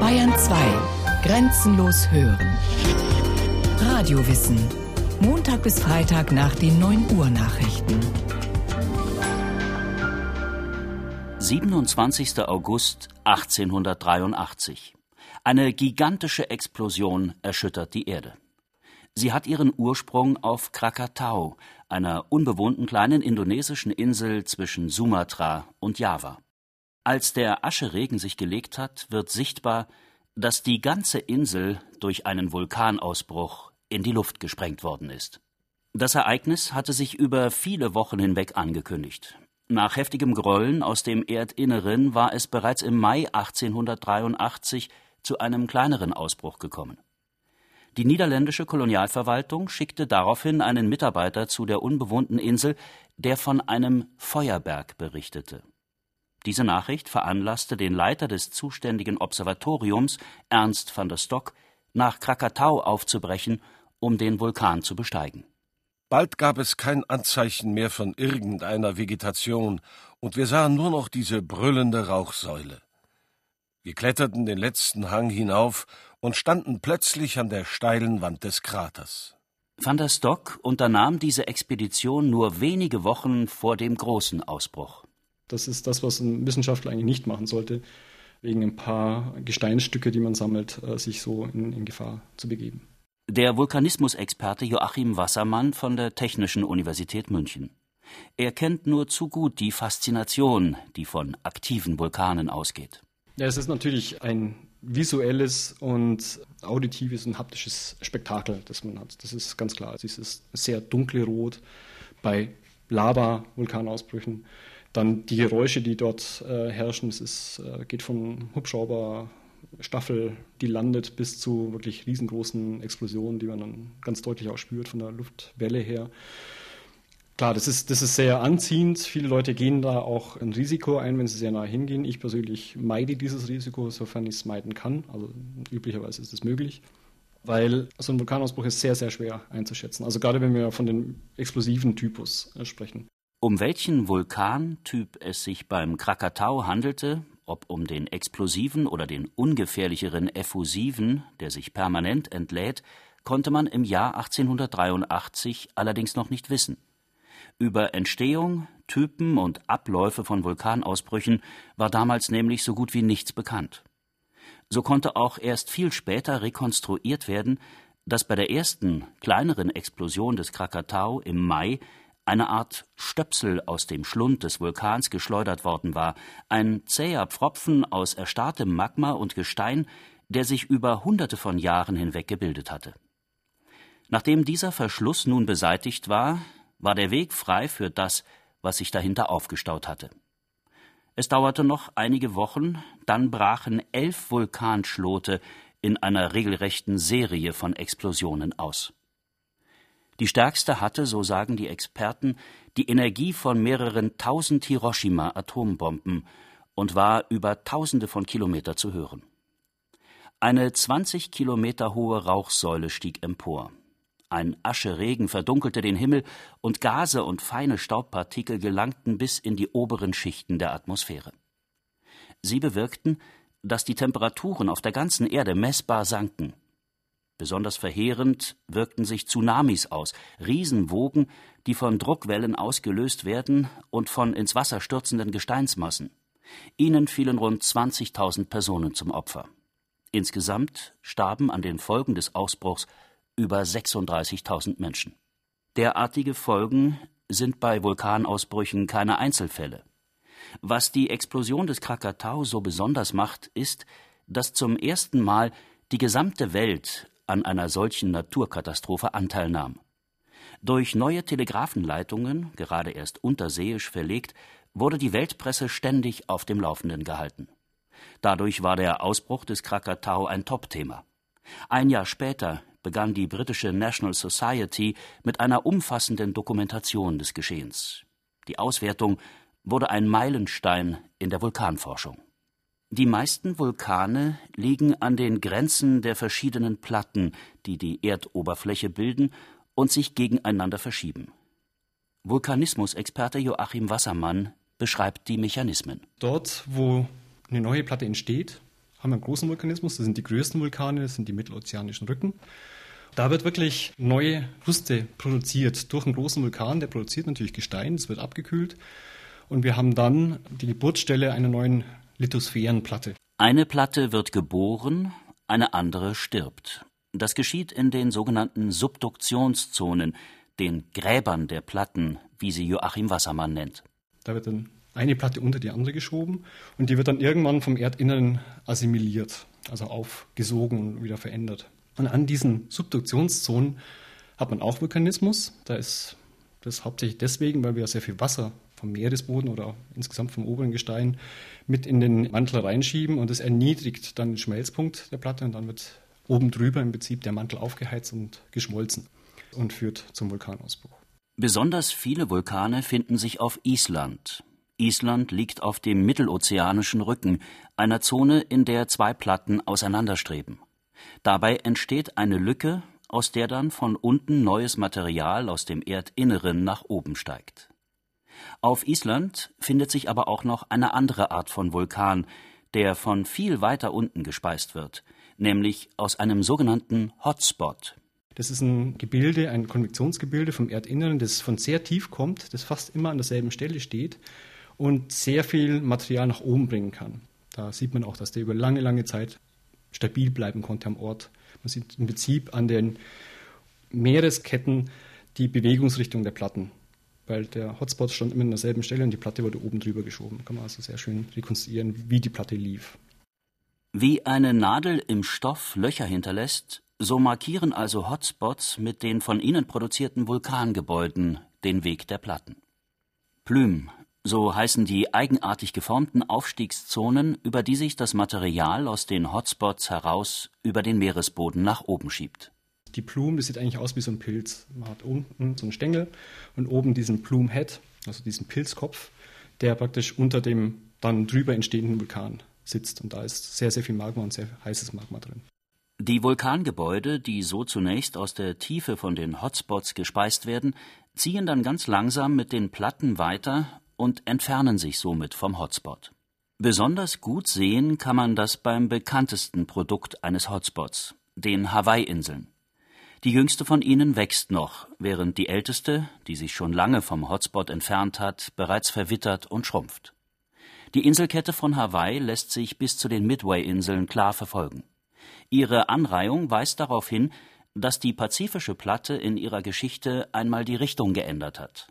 Bayern 2. Grenzenlos hören. Radiowissen. Montag bis Freitag nach den 9 Uhr Nachrichten. 27. August 1883. Eine gigantische Explosion erschüttert die Erde. Sie hat ihren Ursprung auf Krakatau, einer unbewohnten kleinen indonesischen Insel zwischen Sumatra und Java. Als der Ascheregen sich gelegt hat, wird sichtbar, dass die ganze Insel durch einen Vulkanausbruch in die Luft gesprengt worden ist. Das Ereignis hatte sich über viele Wochen hinweg angekündigt. Nach heftigem Grollen aus dem Erdinneren war es bereits im Mai 1883 zu einem kleineren Ausbruch gekommen. Die niederländische Kolonialverwaltung schickte daraufhin einen Mitarbeiter zu der unbewohnten Insel, der von einem Feuerberg berichtete. Diese Nachricht veranlasste den Leiter des zuständigen Observatoriums, Ernst van der Stock, nach Krakatau aufzubrechen, um den Vulkan zu besteigen. Bald gab es kein Anzeichen mehr von irgendeiner Vegetation, und wir sahen nur noch diese brüllende Rauchsäule. Wir kletterten den letzten Hang hinauf und standen plötzlich an der steilen Wand des Kraters. Van der Stock unternahm diese Expedition nur wenige Wochen vor dem großen Ausbruch. Das ist das, was ein Wissenschaftler eigentlich nicht machen sollte, wegen ein paar Gesteinsstücke, die man sammelt, äh, sich so in, in Gefahr zu begeben. Der Vulkanismusexperte Joachim Wassermann von der Technischen Universität München. Er kennt nur zu gut die Faszination, die von aktiven Vulkanen ausgeht. Ja, es ist natürlich ein visuelles und auditives und haptisches Spektakel, das man hat. Das ist ganz klar. Es ist sehr dunkle Rot bei Lava-Vulkanausbrüchen. Dann die Geräusche, die dort äh, herrschen, es ist, äh, geht von Hubschrauber, Staffel, die landet, bis zu wirklich riesengroßen Explosionen, die man dann ganz deutlich auch spürt von der Luftwelle her. Klar, das ist, das ist sehr anziehend. Viele Leute gehen da auch ein Risiko ein, wenn sie sehr nah hingehen. Ich persönlich meide dieses Risiko, sofern ich es meiden kann. Also üblicherweise ist es möglich, weil so ein Vulkanausbruch ist sehr, sehr schwer einzuschätzen. Also gerade wenn wir von dem explosiven Typus äh, sprechen. Um welchen Vulkantyp es sich beim Krakatau handelte, ob um den explosiven oder den ungefährlicheren effusiven, der sich permanent entlädt, konnte man im Jahr 1883 allerdings noch nicht wissen. Über Entstehung, Typen und Abläufe von Vulkanausbrüchen war damals nämlich so gut wie nichts bekannt. So konnte auch erst viel später rekonstruiert werden, dass bei der ersten, kleineren Explosion des Krakatau im Mai eine Art Stöpsel aus dem Schlund des Vulkans geschleudert worden war, ein zäher Pfropfen aus erstarrtem Magma und Gestein, der sich über hunderte von Jahren hinweg gebildet hatte. Nachdem dieser Verschluss nun beseitigt war, war der Weg frei für das, was sich dahinter aufgestaut hatte. Es dauerte noch einige Wochen, dann brachen elf Vulkanschlote in einer regelrechten Serie von Explosionen aus. Die stärkste hatte, so sagen die Experten, die Energie von mehreren tausend Hiroshima-Atombomben und war über Tausende von Kilometer zu hören. Eine 20 Kilometer hohe Rauchsäule stieg empor. Ein Ascheregen verdunkelte den Himmel und Gase und feine Staubpartikel gelangten bis in die oberen Schichten der Atmosphäre. Sie bewirkten, dass die Temperaturen auf der ganzen Erde messbar sanken Besonders verheerend wirkten sich Tsunamis aus, Riesenwogen, die von Druckwellen ausgelöst werden und von ins Wasser stürzenden Gesteinsmassen. Ihnen fielen rund 20.000 Personen zum Opfer. Insgesamt starben an den Folgen des Ausbruchs über 36.000 Menschen. Derartige Folgen sind bei Vulkanausbrüchen keine Einzelfälle. Was die Explosion des Krakatau so besonders macht, ist, dass zum ersten Mal die gesamte Welt an einer solchen Naturkatastrophe Anteil nahm. Durch neue Telegrafenleitungen, gerade erst unterseeisch verlegt, wurde die Weltpresse ständig auf dem Laufenden gehalten. Dadurch war der Ausbruch des Krakatau ein Topthema. Ein Jahr später begann die britische National Society mit einer umfassenden Dokumentation des Geschehens. Die Auswertung wurde ein Meilenstein in der Vulkanforschung. Die meisten Vulkane liegen an den Grenzen der verschiedenen Platten, die die Erdoberfläche bilden und sich gegeneinander verschieben. Vulkanismusexperte Joachim Wassermann beschreibt die Mechanismen. Dort, wo eine neue Platte entsteht, haben wir einen großen Vulkanismus, das sind die größten Vulkane, das sind die mittelozeanischen Rücken. Da wird wirklich neue Rüste produziert durch einen großen Vulkan, der produziert natürlich Gestein, es wird abgekühlt und wir haben dann die Geburtsstelle einer neuen Lithosphärenplatte. Eine Platte wird geboren, eine andere stirbt. Das geschieht in den sogenannten Subduktionszonen, den Gräbern der Platten, wie sie Joachim Wassermann nennt. Da wird dann eine Platte unter die andere geschoben und die wird dann irgendwann vom Erdinneren assimiliert, also aufgesogen und wieder verändert. Und an diesen Subduktionszonen hat man auch Vulkanismus. Da ist das hauptsächlich deswegen, weil wir sehr viel Wasser vom Meeresboden oder insgesamt vom oberen Gestein mit in den Mantel reinschieben und das erniedrigt dann den Schmelzpunkt der Platte und dann wird oben drüber im Prinzip der Mantel aufgeheizt und geschmolzen und führt zum Vulkanausbruch. Besonders viele Vulkane finden sich auf Island. Island liegt auf dem mittelozeanischen Rücken, einer Zone, in der zwei Platten auseinanderstreben. Dabei entsteht eine Lücke, aus der dann von unten neues Material aus dem Erdinneren nach oben steigt. Auf Island findet sich aber auch noch eine andere Art von Vulkan, der von viel weiter unten gespeist wird, nämlich aus einem sogenannten Hotspot. Das ist ein Gebilde, ein Konvektionsgebilde vom Erdinneren, das von sehr tief kommt, das fast immer an derselben Stelle steht und sehr viel Material nach oben bringen kann. Da sieht man auch, dass der über lange, lange Zeit stabil bleiben konnte am Ort. Man sieht im Prinzip an den Meeresketten die Bewegungsrichtung der Platten, weil der Hotspot stand immer an derselben Stelle und die Platte wurde oben drüber geschoben. Kann man also sehr schön rekonstruieren, wie die Platte lief. Wie eine Nadel im Stoff Löcher hinterlässt, so markieren also Hotspots mit den von ihnen produzierten Vulkangebäuden den Weg der Platten. Plüm so heißen die eigenartig geformten Aufstiegszonen, über die sich das Material aus den Hotspots heraus über den Meeresboden nach oben schiebt. Die Plume, das sieht eigentlich aus wie so ein Pilz. Man hat unten so einen Stängel und oben diesen Plumehead, also diesen Pilzkopf, der praktisch unter dem dann drüber entstehenden Vulkan sitzt. Und da ist sehr, sehr viel Magma und sehr heißes Magma drin. Die Vulkangebäude, die so zunächst aus der Tiefe von den Hotspots gespeist werden, ziehen dann ganz langsam mit den Platten weiter und entfernen sich somit vom Hotspot. Besonders gut sehen kann man das beim bekanntesten Produkt eines Hotspots, den Hawaii-Inseln. Die jüngste von ihnen wächst noch, während die älteste, die sich schon lange vom Hotspot entfernt hat, bereits verwittert und schrumpft. Die Inselkette von Hawaii lässt sich bis zu den Midway-Inseln klar verfolgen. Ihre Anreihung weist darauf hin, dass die pazifische Platte in ihrer Geschichte einmal die Richtung geändert hat.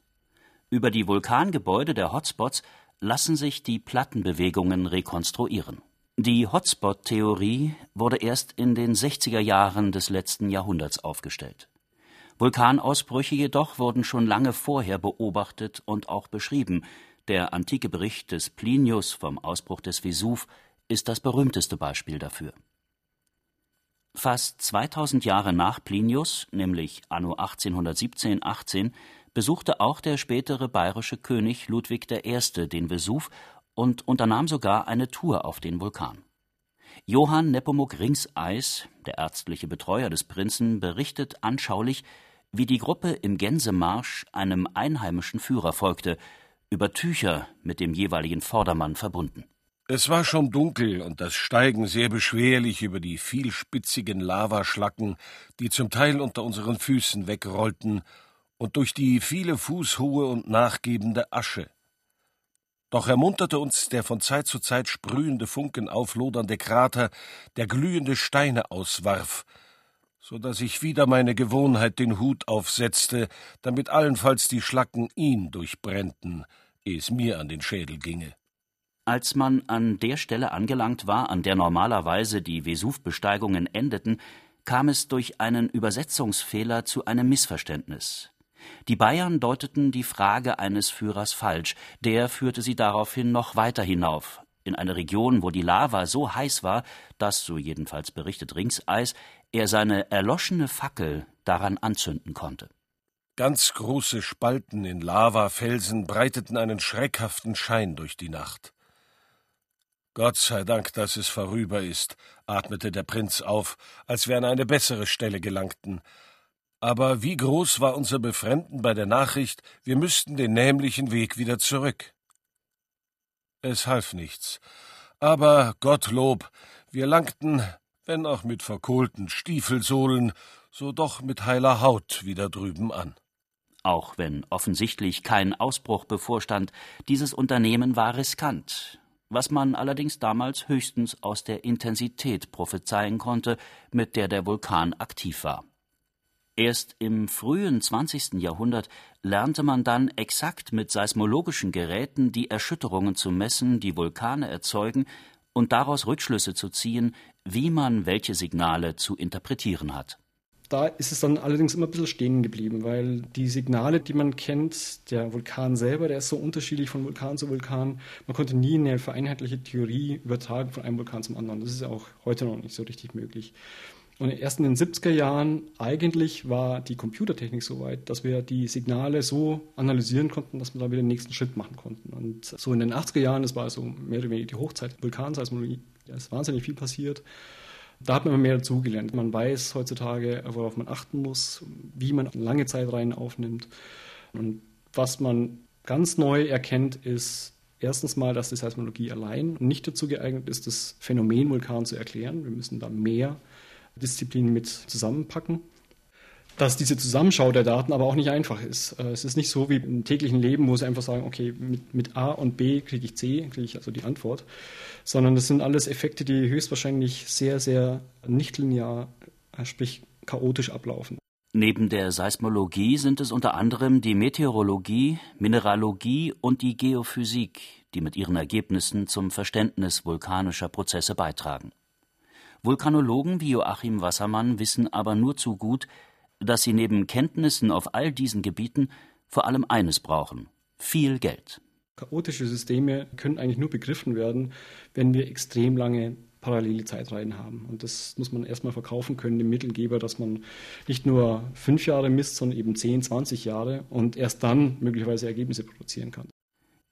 Über die Vulkangebäude der Hotspots lassen sich die Plattenbewegungen rekonstruieren. Die Hotspot-Theorie wurde erst in den 60er Jahren des letzten Jahrhunderts aufgestellt. Vulkanausbrüche jedoch wurden schon lange vorher beobachtet und auch beschrieben. Der antike Bericht des Plinius vom Ausbruch des Vesuv ist das berühmteste Beispiel dafür. Fast 2000 Jahre nach Plinius, nämlich anno 1817/18, besuchte auch der spätere bayerische König Ludwig I. den Vesuv und unternahm sogar eine Tour auf den Vulkan. Johann Nepomuk Ringseis, der ärztliche Betreuer des Prinzen, berichtet anschaulich, wie die Gruppe im Gänsemarsch einem einheimischen Führer folgte, über Tücher mit dem jeweiligen Vordermann verbunden. Es war schon dunkel und das Steigen sehr beschwerlich über die vielspitzigen Lavaschlacken, die zum Teil unter unseren Füßen wegrollten und durch die viele Fuß hohe und nachgebende Asche. Doch ermunterte uns der von Zeit zu Zeit sprühende Funken auflodernde Krater, der glühende Steine auswarf, so dass ich wieder meine Gewohnheit den Hut aufsetzte, damit allenfalls die Schlacken ihn durchbrennten, ehe es mir an den Schädel ginge. Als man an der Stelle angelangt war, an der normalerweise die Vesuvbesteigungen endeten, kam es durch einen Übersetzungsfehler zu einem Missverständnis. Die Bayern deuteten die Frage eines Führers falsch, der führte sie daraufhin noch weiter hinauf, in eine Region, wo die Lava so heiß war, dass, so jedenfalls berichtet Ringseis, er seine erloschene Fackel daran anzünden konnte. Ganz große Spalten in Lavafelsen breiteten einen schreckhaften Schein durch die Nacht. Gott sei Dank, dass es vorüber ist, atmete der Prinz auf, als wir an eine bessere Stelle gelangten, aber wie groß war unser Befremden bei der Nachricht, wir müssten den nämlichen Weg wieder zurück. Es half nichts. Aber Gottlob, wir langten, wenn auch mit verkohlten Stiefelsohlen, so doch mit heiler Haut wieder drüben an. Auch wenn offensichtlich kein Ausbruch bevorstand, dieses Unternehmen war riskant, was man allerdings damals höchstens aus der Intensität prophezeien konnte, mit der der Vulkan aktiv war. Erst im frühen 20. Jahrhundert lernte man dann exakt mit seismologischen Geräten die Erschütterungen zu messen, die Vulkane erzeugen, und daraus Rückschlüsse zu ziehen, wie man welche Signale zu interpretieren hat. Da ist es dann allerdings immer ein bisschen stehen geblieben, weil die Signale, die man kennt, der Vulkan selber, der ist so unterschiedlich von Vulkan zu Vulkan. Man konnte nie eine vereinheitliche Theorie übertragen von einem Vulkan zum anderen. Das ist ja auch heute noch nicht so richtig möglich. Und erst in den 70er Jahren eigentlich war die Computertechnik so weit, dass wir die Signale so analysieren konnten, dass wir da wieder den nächsten Schritt machen konnten. Und so in den 80er Jahren, das war so mehr oder weniger die Hochzeit Vulkanseismologie, da ist wahnsinnig viel passiert. Da hat man mehr dazugelernt. Man weiß heutzutage, worauf man achten muss, wie man lange Zeitreihen aufnimmt. Und was man ganz neu erkennt, ist erstens mal, dass die Seismologie allein nicht dazu geeignet ist, das Phänomen Vulkan zu erklären. Wir müssen da mehr Disziplinen mit zusammenpacken. Dass diese Zusammenschau der Daten aber auch nicht einfach ist. Äh, es ist nicht so wie im täglichen Leben, wo sie einfach sagen, okay, mit, mit A und B kriege ich C, kriege ich also die Antwort, sondern das sind alles Effekte, die höchstwahrscheinlich sehr, sehr nicht linear, äh, sprich chaotisch ablaufen. Neben der Seismologie sind es unter anderem die Meteorologie, Mineralogie und die Geophysik, die mit ihren Ergebnissen zum Verständnis vulkanischer Prozesse beitragen. Vulkanologen wie Joachim Wassermann wissen aber nur zu gut, dass sie neben Kenntnissen auf all diesen Gebieten vor allem eines brauchen: viel Geld. Chaotische Systeme können eigentlich nur begriffen werden, wenn wir extrem lange parallele Zeitreihen haben. Und das muss man erstmal verkaufen können dem Mittelgeber, dass man nicht nur fünf Jahre misst, sondern eben 10, 20 Jahre und erst dann möglicherweise Ergebnisse produzieren kann.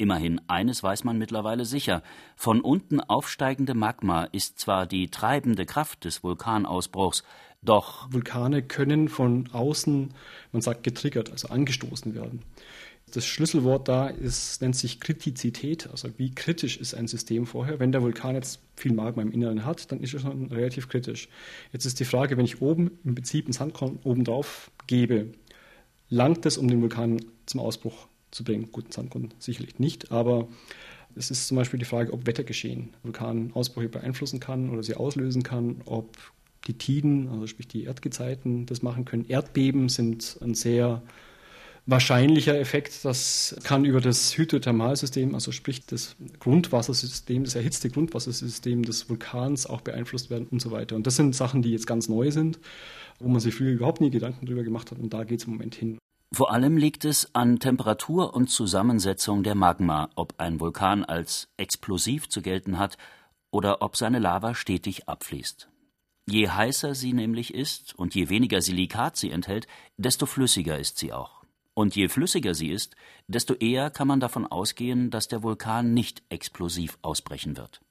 Immerhin eines weiß man mittlerweile sicher: Von unten aufsteigende Magma ist zwar die treibende Kraft des Vulkanausbruchs, doch Vulkane können von außen, man sagt getriggert, also angestoßen werden. Das Schlüsselwort da ist, nennt sich Kritizität, also wie kritisch ist ein System vorher. Wenn der Vulkan jetzt viel Magma im Inneren hat, dann ist er schon relativ kritisch. Jetzt ist die Frage, wenn ich oben im Prinzip ein Sandkorn oben drauf gebe, langt es, um den Vulkan zum Ausbruch zu bringen. Guten Sandgrund sicherlich nicht, aber es ist zum Beispiel die Frage, ob Wettergeschehen Vulkanausbrüche beeinflussen kann oder sie auslösen kann, ob die Tiden, also sprich die Erdgezeiten, das machen können. Erdbeben sind ein sehr wahrscheinlicher Effekt. Das kann über das Hydrothermalsystem, also sprich das Grundwassersystem, das erhitzte Grundwassersystem des Vulkans auch beeinflusst werden und so weiter. Und das sind Sachen, die jetzt ganz neu sind, wo man sich früher überhaupt nie Gedanken darüber gemacht hat. Und da geht es im Moment hin. Vor allem liegt es an Temperatur und Zusammensetzung der Magma, ob ein Vulkan als explosiv zu gelten hat oder ob seine Lava stetig abfließt. Je heißer sie nämlich ist und je weniger Silikat sie enthält, desto flüssiger ist sie auch. Und je flüssiger sie ist, desto eher kann man davon ausgehen, dass der Vulkan nicht explosiv ausbrechen wird.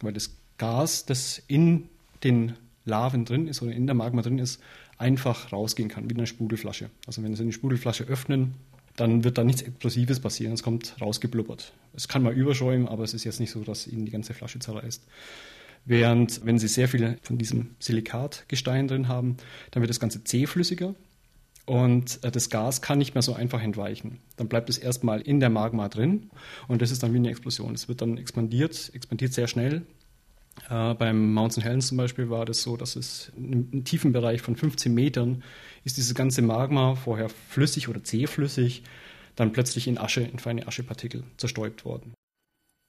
Weil das Gas, das in den Laven drin ist oder in der Magma drin ist, einfach rausgehen kann, wie eine Sprudelflasche. Also wenn Sie eine Sprudelflasche öffnen, dann wird da nichts Explosives passieren, es kommt rausgeblubbert. Es kann mal überschäumen, aber es ist jetzt nicht so, dass Ihnen die ganze Flasche zerreißt. Während, wenn Sie sehr viel von diesem Silikatgestein drin haben, dann wird das Ganze zähflüssiger und äh, das Gas kann nicht mehr so einfach entweichen. Dann bleibt es erstmal in der Magma drin und das ist dann wie eine Explosion. Es wird dann expandiert, expandiert sehr schnell äh, beim Mount St. Helens zum Beispiel war das so, dass es im tiefen Bereich von 15 Metern ist dieses ganze Magma vorher flüssig oder zähflüssig, dann plötzlich in Asche, in feine Aschepartikel zerstäubt worden.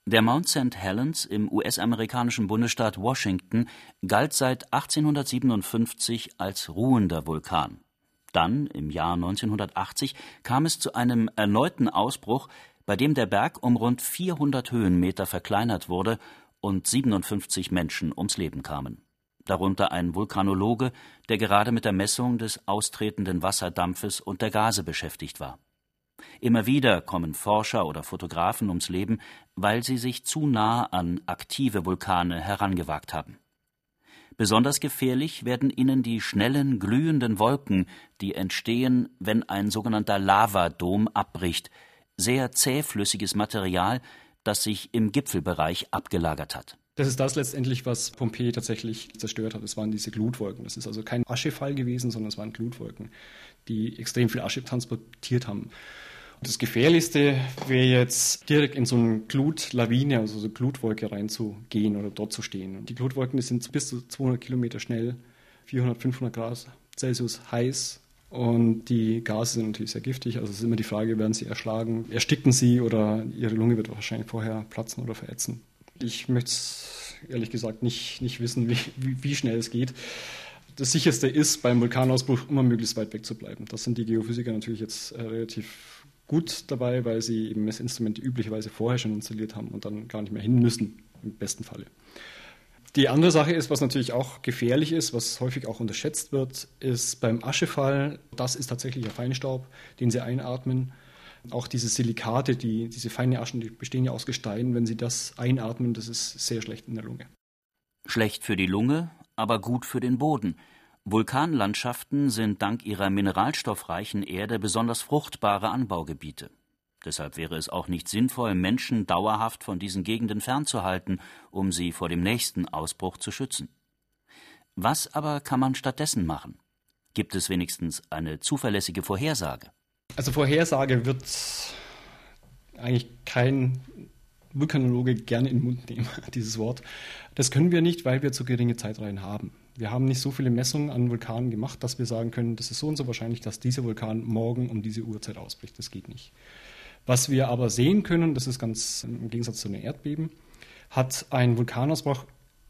Der Mount St. Helens im US-amerikanischen Bundesstaat Washington galt seit 1857 als ruhender Vulkan. Dann, im Jahr 1980, kam es zu einem erneuten Ausbruch, bei dem der Berg um rund 400 Höhenmeter verkleinert wurde und 57 Menschen ums Leben kamen, darunter ein Vulkanologe, der gerade mit der Messung des austretenden Wasserdampfes und der Gase beschäftigt war. Immer wieder kommen Forscher oder Fotografen ums Leben, weil sie sich zu nah an aktive Vulkane herangewagt haben. Besonders gefährlich werden ihnen die schnellen, glühenden Wolken, die entstehen, wenn ein sogenannter Lavadom abbricht, sehr zähflüssiges Material, das sich im Gipfelbereich abgelagert hat. Das ist das letztendlich, was Pompeji tatsächlich zerstört hat. Es waren diese Glutwolken. Das ist also kein Aschefall gewesen, sondern es waren Glutwolken, die extrem viel Asche transportiert haben. Das Gefährlichste wäre jetzt direkt in so eine Glutlawine, also so eine Glutwolke reinzugehen oder dort zu stehen. Und die Glutwolken die sind bis zu 200 Kilometer schnell, 400, 500 Grad Celsius heiß und die Gase sind natürlich sehr giftig. Also es ist immer die Frage, werden sie erschlagen, ersticken sie oder ihre Lunge wird wahrscheinlich vorher platzen oder verätzen. Ich möchte ehrlich gesagt nicht, nicht wissen, wie, wie, wie schnell es geht das sicherste ist, beim Vulkanausbruch immer möglichst weit weg zu bleiben. Das sind die Geophysiker natürlich jetzt äh, relativ gut dabei, weil sie eben Messinstrumente üblicherweise vorher schon installiert haben und dann gar nicht mehr hin müssen, im besten Falle. Die andere Sache ist, was natürlich auch gefährlich ist, was häufig auch unterschätzt wird, ist beim Aschefall, das ist tatsächlich ein Feinstaub, den Sie einatmen. Auch diese Silikate, die, diese feine Aschen, die bestehen ja aus Gestein, wenn Sie das einatmen, das ist sehr schlecht in der Lunge. Schlecht für die Lunge, aber gut für den Boden. Vulkanlandschaften sind dank ihrer mineralstoffreichen Erde besonders fruchtbare Anbaugebiete. Deshalb wäre es auch nicht sinnvoll, Menschen dauerhaft von diesen Gegenden fernzuhalten, um sie vor dem nächsten Ausbruch zu schützen. Was aber kann man stattdessen machen? Gibt es wenigstens eine zuverlässige Vorhersage? Also Vorhersage wird eigentlich kein Vulkanologe gerne in den Mund nehmen, dieses Wort. Das können wir nicht, weil wir zu geringe Zeitreihen haben. Wir haben nicht so viele Messungen an Vulkanen gemacht, dass wir sagen können, das ist so und so wahrscheinlich, dass dieser Vulkan morgen um diese Uhrzeit ausbricht. Das geht nicht. Was wir aber sehen können, das ist ganz im Gegensatz zu den Erdbeben, hat ein Vulkanausbruch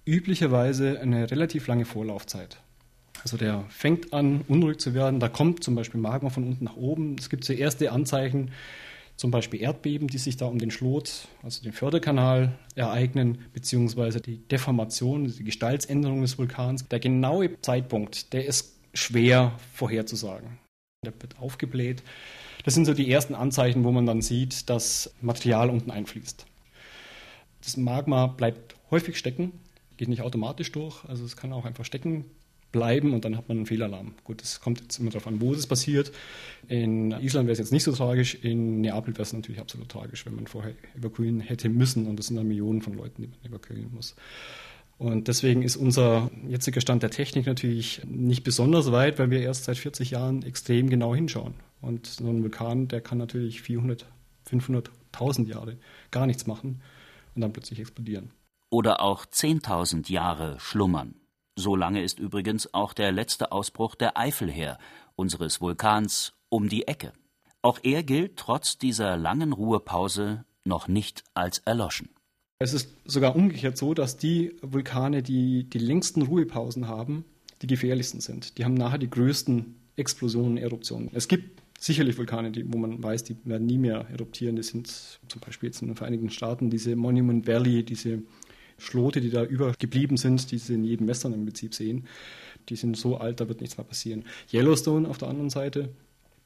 üblicherweise eine relativ lange Vorlaufzeit. Also der fängt an, unruhig zu werden. Da kommt zum Beispiel Magma von unten nach oben. Es gibt so erste Anzeichen, zum Beispiel Erdbeben, die sich da um den Schlot, also den Förderkanal, ereignen, beziehungsweise die Deformation, die Gestaltsänderung des Vulkans. Der genaue Zeitpunkt, der ist schwer vorherzusagen. Der wird aufgebläht. Das sind so die ersten Anzeichen, wo man dann sieht, dass Material unten einfließt. Das Magma bleibt häufig stecken, geht nicht automatisch durch, also es kann auch einfach stecken bleiben und dann hat man einen Fehlalarm. Gut, es kommt jetzt immer darauf an, wo es passiert. In Island wäre es jetzt nicht so tragisch, in Neapel wäre es natürlich absolut tragisch, wenn man vorher evakuieren hätte müssen und das sind dann Millionen von Leuten, die man evakuieren muss. Und deswegen ist unser jetziger Stand der Technik natürlich nicht besonders weit, weil wir erst seit 40 Jahren extrem genau hinschauen. Und so ein Vulkan, der kann natürlich 400, 500, 1000 Jahre gar nichts machen und dann plötzlich explodieren. Oder auch 10.000 Jahre schlummern. So lange ist übrigens auch der letzte Ausbruch der Eifel her, unseres Vulkans um die Ecke. Auch er gilt trotz dieser langen Ruhepause noch nicht als erloschen. Es ist sogar umgekehrt so, dass die Vulkane, die die längsten Ruhepausen haben, die gefährlichsten sind. Die haben nachher die größten Explosionen, Eruptionen. Es gibt sicherlich Vulkane, die, wo man weiß, die werden nie mehr eruptieren. Das sind zum Beispiel jetzt in den Vereinigten Staaten diese Monument Valley, diese Schlote, die da übergeblieben sind, die Sie in jedem Western im Prinzip sehen, die sind so alt, da wird nichts mehr passieren. Yellowstone auf der anderen Seite,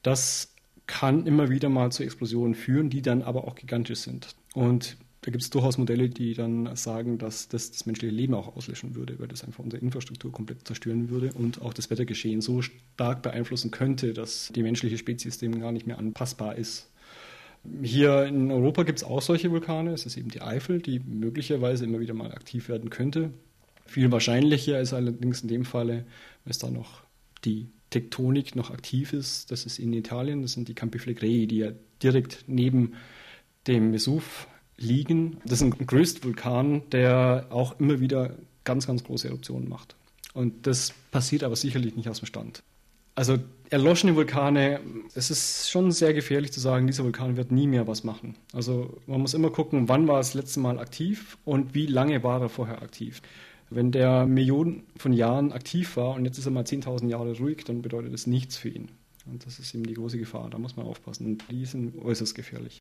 das kann immer wieder mal zu Explosionen führen, die dann aber auch gigantisch sind. Und da gibt es durchaus Modelle, die dann sagen, dass das das menschliche Leben auch auslöschen würde, weil das einfach unsere Infrastruktur komplett zerstören würde und auch das Wettergeschehen so stark beeinflussen könnte, dass die menschliche Spezies dem gar nicht mehr anpassbar ist. Hier in Europa gibt es auch solche Vulkane. Es ist eben die Eifel, die möglicherweise immer wieder mal aktiv werden könnte. Viel wahrscheinlicher ist allerdings in dem Falle, weil es da noch die Tektonik noch aktiv ist. Das ist in Italien, das sind die Campi Flegrei, die ja direkt neben dem Vesuv liegen. Das ist ein Größtvulkan, der auch immer wieder ganz, ganz große Eruptionen macht. Und das passiert aber sicherlich nicht aus dem Stand. Also erloschene Vulkane, es ist schon sehr gefährlich zu sagen, dieser Vulkan wird nie mehr was machen. Also man muss immer gucken, wann war es das letzte Mal aktiv und wie lange war er vorher aktiv. Wenn der Millionen von Jahren aktiv war und jetzt ist er mal 10.000 Jahre ruhig, dann bedeutet das nichts für ihn. Und das ist eben die große Gefahr, da muss man aufpassen. Und die sind äußerst gefährlich.